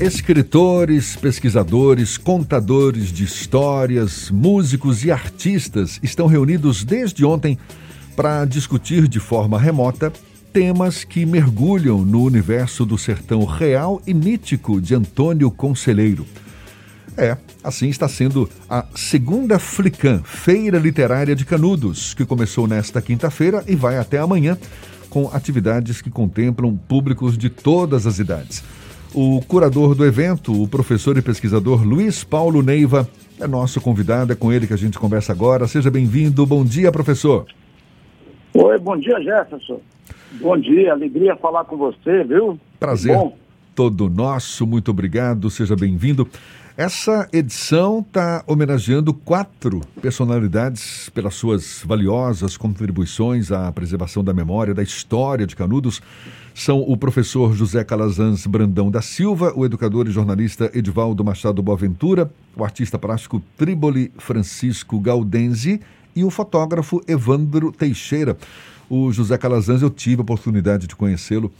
Escritores, pesquisadores, contadores de histórias, músicos e artistas estão reunidos desde ontem para discutir de forma remota temas que mergulham no universo do sertão real e mítico de Antônio Conselheiro. É, assim está sendo a segunda Flican, Feira Literária de Canudos, que começou nesta quinta-feira e vai até amanhã, com atividades que contemplam públicos de todas as idades. O curador do evento, o professor e pesquisador Luiz Paulo Neiva, é nosso convidado, é com ele que a gente conversa agora. Seja bem-vindo. Bom dia, professor. Oi, bom dia, Jefferson. Bom dia, alegria falar com você, viu? Prazer. Bom. Todo nosso, muito obrigado, seja bem-vindo. Essa edição está homenageando quatro personalidades pelas suas valiosas contribuições à preservação da memória, da história de Canudos. São o professor José Calazans Brandão da Silva, o educador e jornalista Edivaldo Machado Boaventura, o artista plástico Triboli Francisco Gaudenzi e o fotógrafo Evandro Teixeira. O José Calazans, eu tive a oportunidade de conhecê-lo.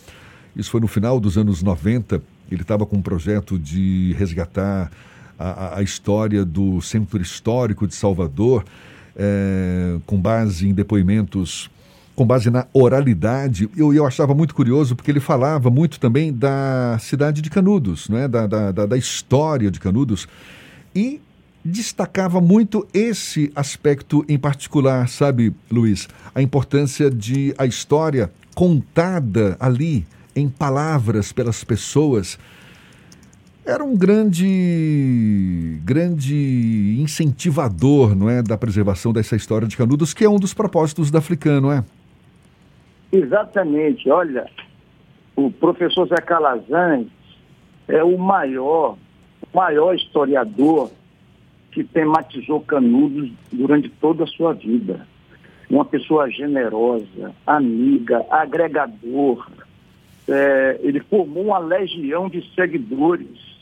Isso foi no final dos anos 90 ele estava com um projeto de resgatar a, a, história do Centro Histórico de Salvador, é, com base em depoimentos, com base na oralidade. Eu, eu achava muito curioso, porque ele falava muito também da cidade de Canudos, né? da, da, da, da história de Canudos, e destacava muito esse aspecto em particular, sabe, Luiz? A importância de a história contada ali em palavras pelas pessoas, era um grande grande incentivador, não é, da preservação dessa história de Canudos, que é um dos propósitos da Africano, não é? Exatamente. Olha, o professor Zé Calazans é o maior, maior historiador que tematizou Canudos durante toda a sua vida. Uma pessoa generosa, amiga, agregador, é, ele formou uma legião de seguidores.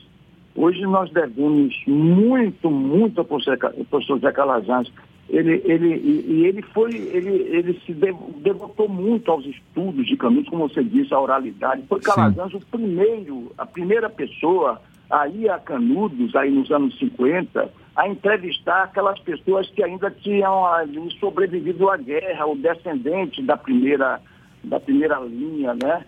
Hoje nós devemos muito, muito ao professor Zé Calazans. Ele, ele, e ele foi, ele, ele se devotou muito aos estudos de Canudos, como você disse, a oralidade. Foi Calazans o primeiro, a primeira pessoa a ir a Canudos, aí nos anos 50, a entrevistar aquelas pessoas que ainda tinham ali sobrevivido à guerra, o descendente da primeira, da primeira linha, né?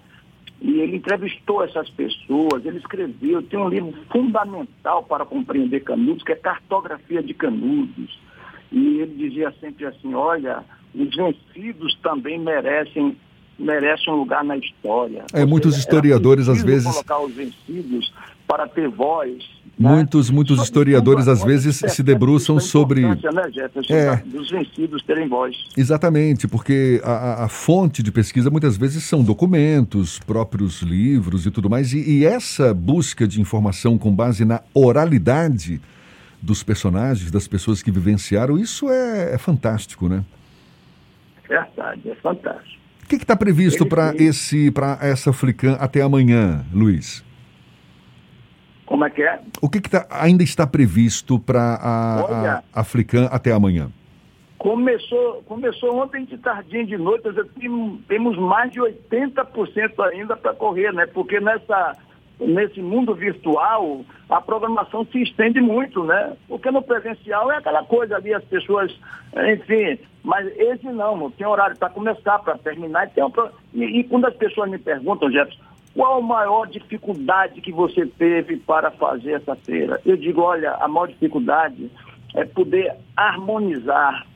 E ele entrevistou essas pessoas, ele escreveu, tem um livro fundamental para compreender Canudos, que é Cartografia de Canudos. E ele dizia sempre assim, olha, os vencidos também merecem merecem um lugar na história. É, muitos historiadores às vezes colocar os vencidos para ter voz? Muitos, muitos historiadores às vezes se debruçam sobre. Né, é, dos vencidos terem voz. Exatamente, porque a, a, fonte de pesquisa muitas vezes são documentos, próprios livros e tudo mais. E, e essa busca de informação com base na oralidade dos personagens, das pessoas que vivenciaram, isso é, é fantástico, né? Verdade, é fantástico. O que está previsto para esse para essa Flican até amanhã, Luiz? Como é que é? O que, que tá, ainda está previsto para a, a African até amanhã? Começou, começou ontem de tardinho de noite, temos mais de 80% ainda para correr, né? Porque nessa, nesse mundo virtual a programação se estende muito, né? Porque no presencial é aquela coisa ali, as pessoas, enfim, mas esse não, não tem horário para começar, para terminar, e, tem um, e, e quando as pessoas me perguntam, Jefferson, qual a maior dificuldade que você teve para fazer essa feira? Eu digo, olha, a maior dificuldade é poder harmonizar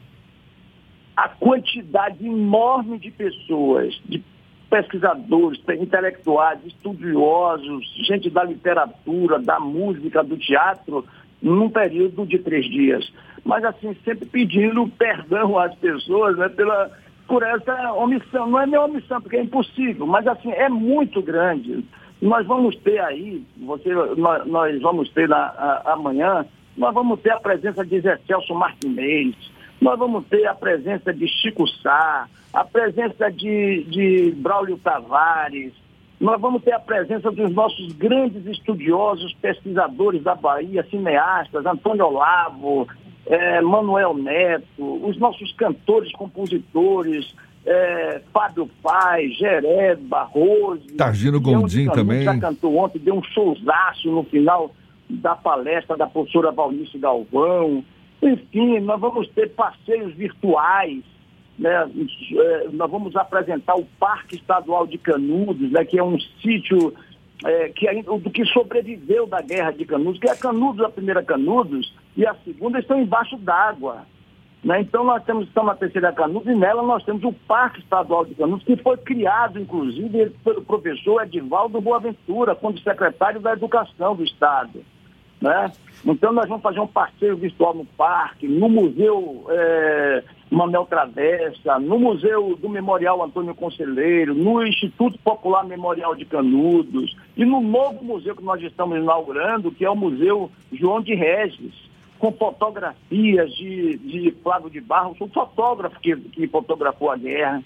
a quantidade enorme de pessoas, de pesquisadores, intelectuais, estudiosos, gente da literatura, da música, do teatro, num período de três dias. Mas assim, sempre pedindo perdão às pessoas né, pela por essa omissão. Não é nem omissão, porque é impossível, mas assim, é muito grande. Nós vamos ter aí, você, nós, nós vamos ter na, a, amanhã, nós vamos ter a presença de Zé Celso Martinez, nós vamos ter a presença de Chico Sá, a presença de, de Braulio Tavares, nós vamos ter a presença dos nossos grandes estudiosos, pesquisadores da Bahia, cineastas, Antônio Olavo, é, Manuel Neto, os nossos cantores, compositores, é, Fábio Paz, Geré, Barroso. Targino Gondim também. Já cantou ontem, deu um showzaço no final da palestra da professora Valnice Galvão. Enfim, nós vamos ter passeios virtuais. Né? É, nós vamos apresentar o Parque Estadual de Canudos, né? que é um sítio é, que ainda, do que sobreviveu da guerra de Canudos, que é Canudos, a primeira Canudos, e a segunda estão embaixo d'água. Né? Então nós temos, estamos na terceira Canudos e nela nós temos o Parque Estadual de Canudos, que foi criado, inclusive, pelo professor Edivaldo Boaventura, quando secretário da Educação do Estado. Né? Então nós vamos fazer um passeio virtual no parque, no Museu é, Manuel Travessa, no Museu do Memorial Antônio Conselheiro, no Instituto Popular Memorial de Canudos e no novo museu que nós estamos inaugurando, que é o Museu João de Regis com fotografias de, de Flávio de Barros, um fotógrafo que, que fotografou a guerra,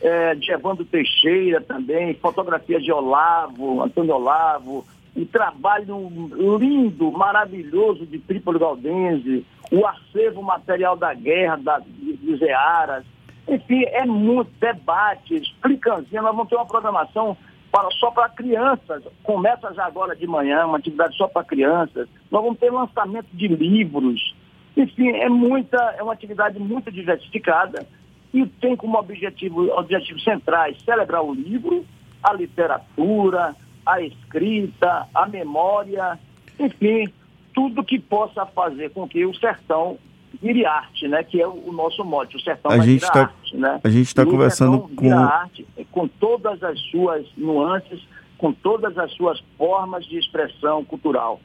é, de Evandro Teixeira também, fotografias de Olavo, Antônio Olavo, um trabalho lindo, maravilhoso de Trípoli Galdense, o acervo material da guerra da, de, de Zearas. Enfim, é muito debate, explicância. Nós vamos ter uma programação para, só para crianças. Começa já agora de manhã, uma atividade só para crianças. Nós vamos ter lançamento de livros. Enfim, é muita, é uma atividade muito diversificada e tem como objetivo, objetivos centrais celebrar o livro, a literatura, a escrita, a memória, enfim, tudo que possa fazer com que o sertão vire arte, né? Que é o, nosso mote. O sertão a vai gente tá, arte, né? A gente está conversando com... arte com todas as suas nuances, com todas as suas formas de expressão cultural.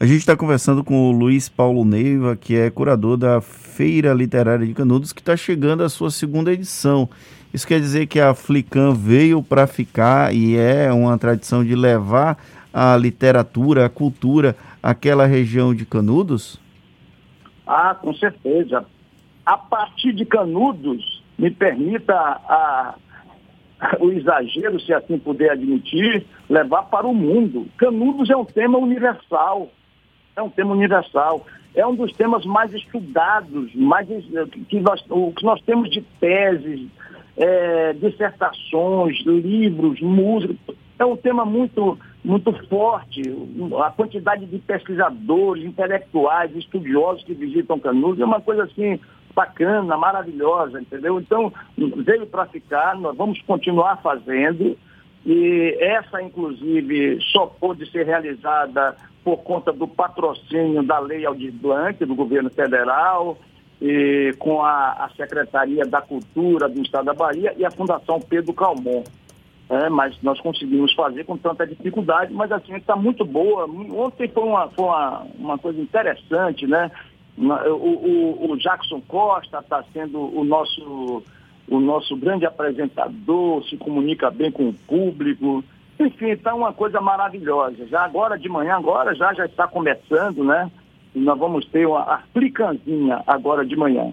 A gente está conversando com o Luiz Paulo Neiva, que é curador da Feira Literária de Canudos, que está chegando à sua segunda edição. Isso quer dizer que a Flicam veio para ficar e é uma tradição de levar a literatura, a cultura àquela região de Canudos? Ah, com certeza. A partir de Canudos, me permita a, o exagero, se assim puder admitir, levar para o mundo. Canudos é um tema universal. É um tema universal. É um dos temas mais estudados, mais que nós, o que nós temos de teses, é, dissertações, livros, música. É um tema muito muito forte. A quantidade de pesquisadores, intelectuais, estudiosos que visitam Canudos é uma coisa assim bacana, maravilhosa, entendeu? Então, veio para ficar, nós vamos continuar fazendo. E essa, inclusive, só pôde ser realizada por conta do patrocínio da Lei Aldir Blanc, do governo federal, e com a, a Secretaria da Cultura do Estado da Bahia e a Fundação Pedro Calmon é, mas nós conseguimos fazer com tanta dificuldade, mas assim, está muito boa. Ontem foi uma, foi uma, uma coisa interessante, né? O, o, o Jackson Costa está sendo o nosso, o nosso grande apresentador, se comunica bem com o público. Enfim, está uma coisa maravilhosa. Já agora de manhã, agora já, já está começando, né? Nós vamos ter uma africanzinha agora de manhã.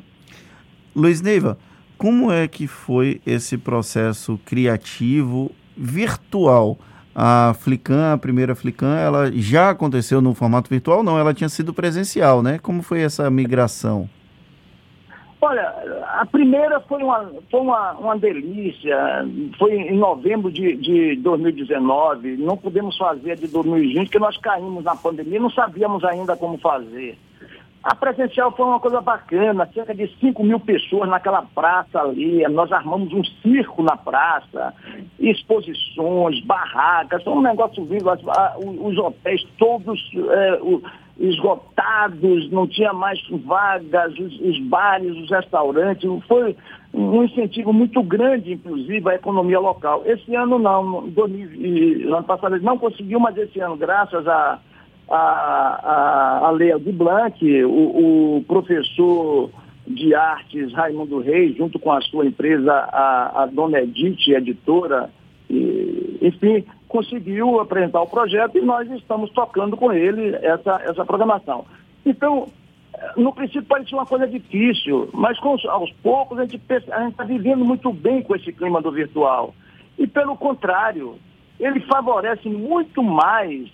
Luiz Neiva, como é que foi esse processo criativo virtual? A Flican, a primeira Flican, ela já aconteceu no formato virtual? Não, ela tinha sido presencial, né? Como foi essa migração? Olha, a primeira foi uma, foi uma, uma delícia. Foi em novembro de, de 2019. Não pudemos fazer de 2020, porque nós caímos na pandemia, não sabíamos ainda como fazer. A presencial foi uma coisa bacana, cerca de 5 mil pessoas naquela praça ali. Nós armamos um circo na praça, exposições, barracas, foi um negócio vivo. Os hotéis todos é, esgotados, não tinha mais vagas, os, os bares, os restaurantes. Foi um incentivo muito grande, inclusive, à economia local. Esse ano não, 2000, ano passado não conseguiu, mas esse ano, graças a a, a, a Lei de Blanc, o, o, professor de artes Raimundo Reis, junto com a sua empresa, a, a Dona Edith, editora, e, enfim, conseguiu apresentar o projeto e nós estamos tocando com ele essa, essa programação. Então, no princípio parecia uma coisa difícil, mas com, aos poucos a gente está vivendo muito bem com esse clima do virtual. E pelo contrário, ele favorece muito mais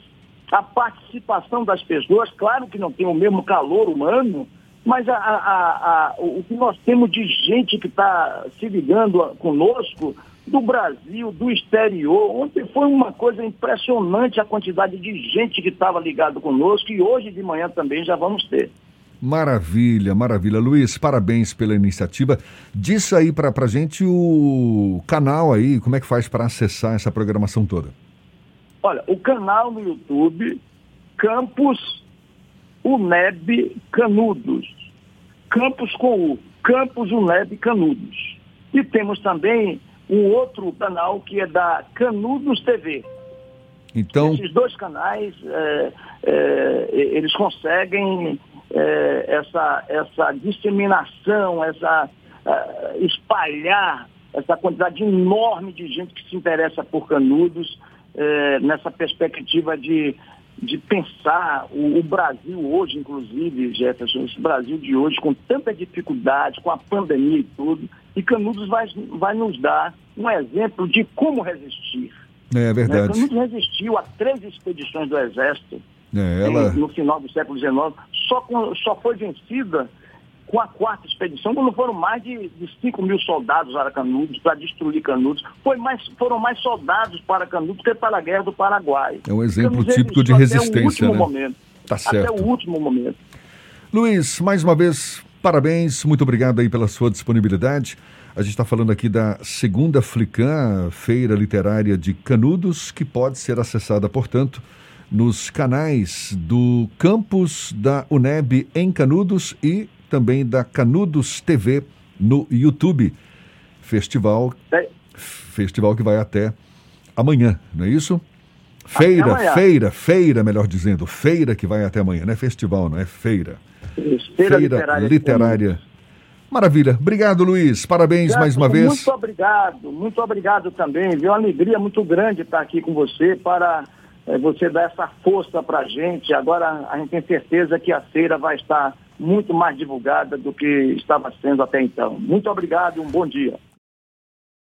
a participação das pessoas, claro que não tem o mesmo calor humano, Mas a, a, a, o que nós temos de gente que está se ligando conosco, do Brasil, do exterior, ontem foi uma coisa impressionante a quantidade de gente que estava ligado conosco e hoje de manhã também já vamos ter. Maravilha, maravilha. Luiz, parabéns pela iniciativa. Diz aí para a gente o canal aí, como é que faz para acessar essa programação toda? Olha, o canal no YouTube, Campus UNEB Canudos. Campus com U, Campus UNEB Canudos. E temos também um outro canal que é da Canudos TV. Então... Esses dois canais, é, é, eles conseguem é, essa, essa disseminação, essa é, espalhar essa quantidade enorme de gente que se interessa por Canudos, é, nessa perspectiva de, de pensar o, o, Brasil hoje, inclusive, Jefferson, esse Brasil de hoje, com tanta dificuldade, com a pandemia e tudo, e Canudos vai, vai nos dar um exemplo de como resistir. É verdade. Né? Canudos resistiu a três expedições do Exército é, ela... no final do século XIX, só, com, só foi vencida com a quarta expedição, quando foram mais de, de 5 mil soldados para Canudos, para destruir Canudos. Foi mais, foram mais soldados para Canudos que para a Guerra do Paraguai. É um exemplo típico de resistência, até o último né? Momento, tá certo. Até o último momento. Luiz, mais uma vez, parabéns, muito obrigado aí pela sua disponibilidade. A gente está falando aqui da segunda Flicã, Feira Literária de Canudos, que pode ser acessada, portanto, nos canais do campus da UNEB em Canudos e também da Canudos TV no YouTube. Festival, é. festival que vai até amanhã, não é isso? Feira, feira, feira, melhor dizendo, feira que vai até amanhã, não é festival, não é feira. Isso, feira, feira literária. literária. Maravilha. Obrigado, Luiz. Parabéns mais uma vez. Muito obrigado, muito obrigado também. Viu uma alegria muito grande estar aqui com você para é, você dar essa força para a gente. Agora a gente tem certeza que a feira vai estar muito mais divulgada do que estava sendo até então. Muito obrigado e um bom dia.